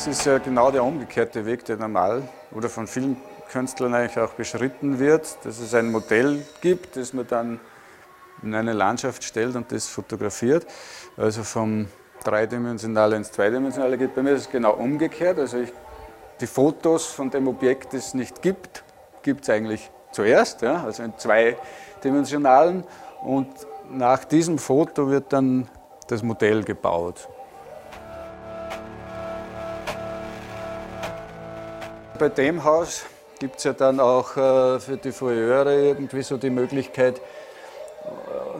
Das ist ja genau der umgekehrte Weg, der normal oder von vielen Künstlern eigentlich auch beschritten wird, dass es ein Modell gibt, das man dann in eine Landschaft stellt und das fotografiert. Also vom dreidimensionalen ins zweidimensionale geht bei mir ist genau umgekehrt. Also ich, die Fotos von dem Objekt, das es nicht gibt, gibt es eigentlich zuerst, ja, also in zweidimensionalen und nach diesem Foto wird dann das Modell gebaut. Bei dem Haus gibt es ja dann auch äh, für die Fouilleure irgendwie so die Möglichkeit, äh,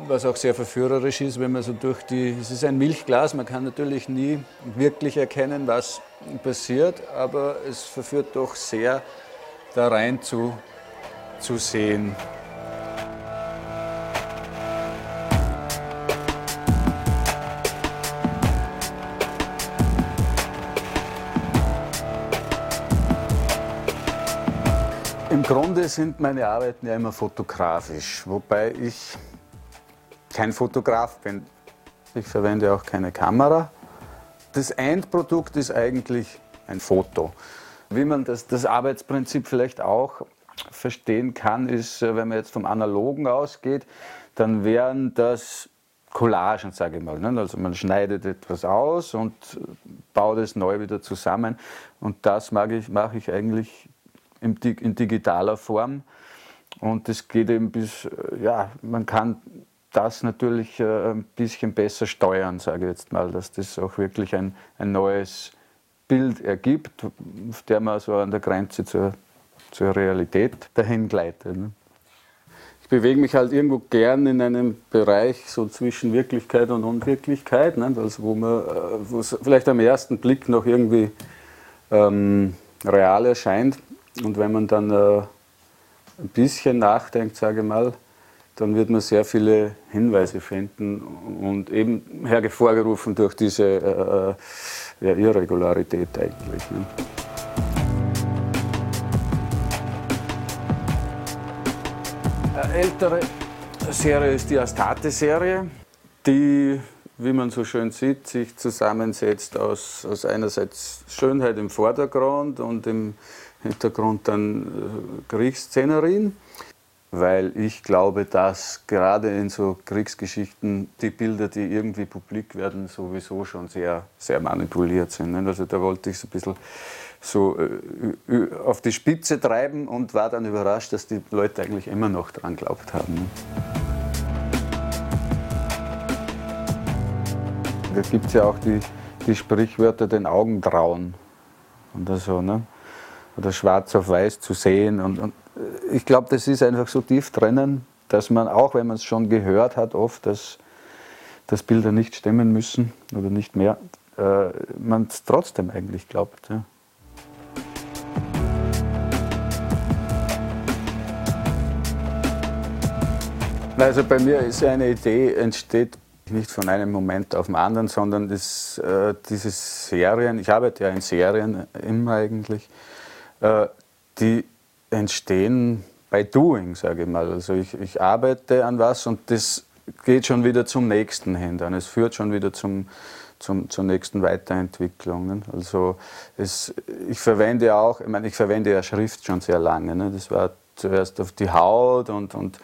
was auch sehr verführerisch ist, wenn man so durch die, es ist ein Milchglas, man kann natürlich nie wirklich erkennen, was passiert, aber es verführt doch sehr, da rein zu, zu sehen. Im Grunde sind meine Arbeiten ja immer fotografisch, wobei ich kein Fotograf bin. Ich verwende auch keine Kamera. Das Endprodukt ist eigentlich ein Foto. Wie man das, das Arbeitsprinzip vielleicht auch verstehen kann, ist, äh, wenn man jetzt vom Analogen ausgeht, dann wären das Collagen, sage ich mal. Also man schneidet etwas aus und baut es neu wieder zusammen. Und das ich, mache ich eigentlich in digitaler Form. Und das geht eben bis, äh, ja, man kann das natürlich äh, ein bisschen besser steuern, sage ich jetzt mal, dass das auch wirklich ein, ein neues Bild ergibt, auf der man so an der Grenze zur, zur Realität dahin gleitet. Ne? Ich bewege mich halt irgendwo gern in einem Bereich so zwischen Wirklichkeit und Unwirklichkeit, ne? also wo man, äh, es vielleicht am ersten Blick noch irgendwie ähm, real erscheint. Und wenn man dann äh, ein bisschen nachdenkt, sage ich mal, dann wird man sehr viele Hinweise finden und eben hervorgerufen durch diese äh, äh, ja, Irregularität eigentlich. Ne? Eine ältere Serie ist die Astarte-Serie, die, wie man so schön sieht, sich zusammensetzt aus, aus einerseits Schönheit im Vordergrund und im Hintergrund dann äh, Kriegsszenerien, weil ich glaube, dass gerade in so Kriegsgeschichten die Bilder, die irgendwie publik werden, sowieso schon sehr, sehr manipuliert sind. Also da wollte ich so ein bisschen so äh, auf die Spitze treiben und war dann überrascht, dass die Leute eigentlich immer noch dran glaubt haben. Da gibt es ja auch die, die Sprichwörter den Augen trauen. Und so, ne? Oder schwarz auf weiß zu sehen. Und, und ich glaube, das ist einfach so tief drinnen, dass man, auch wenn man es schon gehört hat, oft, dass, dass Bilder nicht stimmen müssen oder nicht mehr, äh, man es trotzdem eigentlich glaubt. Ja. Also bei mir ist eine Idee entsteht nicht von einem Moment auf den anderen, sondern das, äh, diese Serien, ich arbeite ja in Serien immer eigentlich, äh, die entstehen bei Doing, sage ich mal. Also ich, ich arbeite an was und das geht schon wieder zum nächsten hin. Dann. Es führt schon wieder zum, zum, zur nächsten Weiterentwicklung. Also es, ich verwende auch, ich meine, ich verwende ja Schrift schon sehr lange. Ne? Das war zuerst auf die Haut und, und,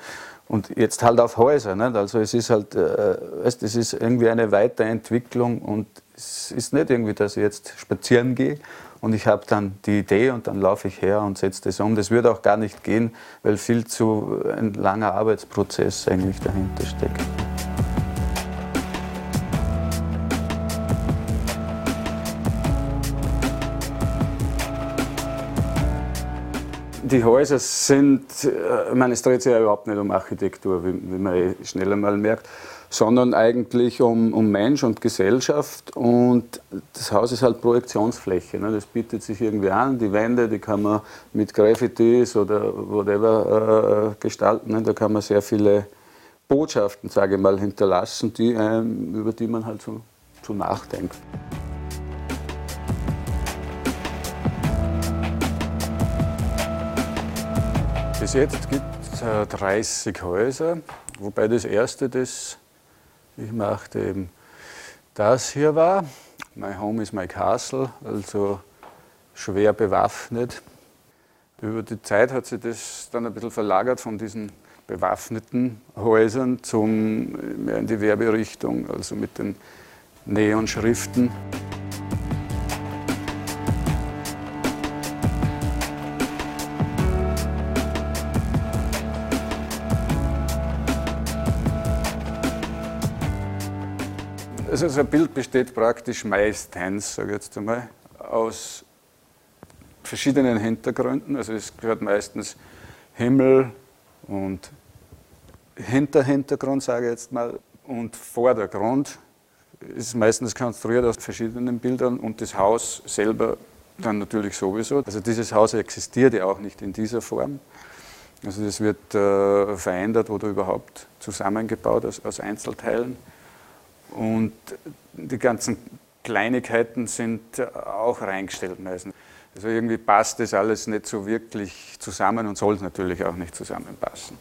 und jetzt halt auf Häuser. Nicht? Also es ist halt, äh, es ist irgendwie eine Weiterentwicklung und es ist nicht irgendwie, dass ich jetzt spazieren gehe und ich habe dann die Idee und dann laufe ich her und setze das um. Das würde auch gar nicht gehen, weil viel zu ein langer Arbeitsprozess eigentlich dahinter steckt. Die Häuser sind, äh, ich meine, es dreht sich ja überhaupt nicht um Architektur, wie, wie man eh schnell einmal merkt sondern eigentlich um, um Mensch und Gesellschaft. Und das Haus ist halt Projektionsfläche. Ne? Das bietet sich irgendwie an. Die Wände, die kann man mit Graffitis oder whatever äh, gestalten. Ne? Da kann man sehr viele Botschaften, sage ich mal, hinterlassen, die, ähm, über die man halt so, so nachdenkt. Bis jetzt gibt es äh, 30 Häuser, wobei das erste, das ich machte eben das hier war. My Home is my Castle, also schwer bewaffnet. Über die Zeit hat sich das dann ein bisschen verlagert von diesen bewaffneten Häusern zum, mehr in die Werberichtung, also mit den Neonschriften. Also so ein Bild besteht praktisch meistens, sage ich jetzt einmal, aus verschiedenen Hintergründen. Also es gehört meistens Himmel und Hinterhintergrund, sage ich jetzt mal, und Vordergrund ist meistens konstruiert aus verschiedenen Bildern und das Haus selber dann natürlich sowieso. Also dieses Haus existiert ja auch nicht in dieser Form. Also das wird äh, verändert oder überhaupt zusammengebaut aus, aus Einzelteilen. Und die ganzen Kleinigkeiten sind auch reingestellt meistens. Also irgendwie passt das alles nicht so wirklich zusammen und soll es natürlich auch nicht zusammenpassen.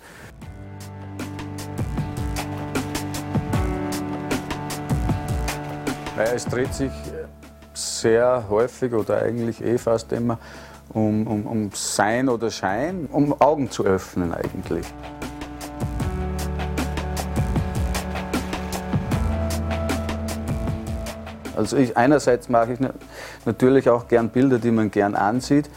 Es dreht sich sehr häufig oder eigentlich eh fast immer um, um, um Sein oder Schein, um Augen zu öffnen eigentlich. Also ich, einerseits mache ich natürlich auch gern Bilder, die man gern ansieht,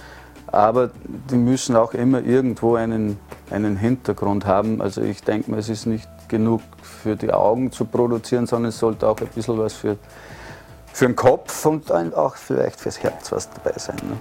aber die müssen auch immer irgendwo einen, einen Hintergrund haben. Also ich denke mal, es ist nicht genug für die Augen zu produzieren, sondern es sollte auch ein bisschen was für, für den Kopf und auch vielleicht fürs Herz was dabei sein. Ne?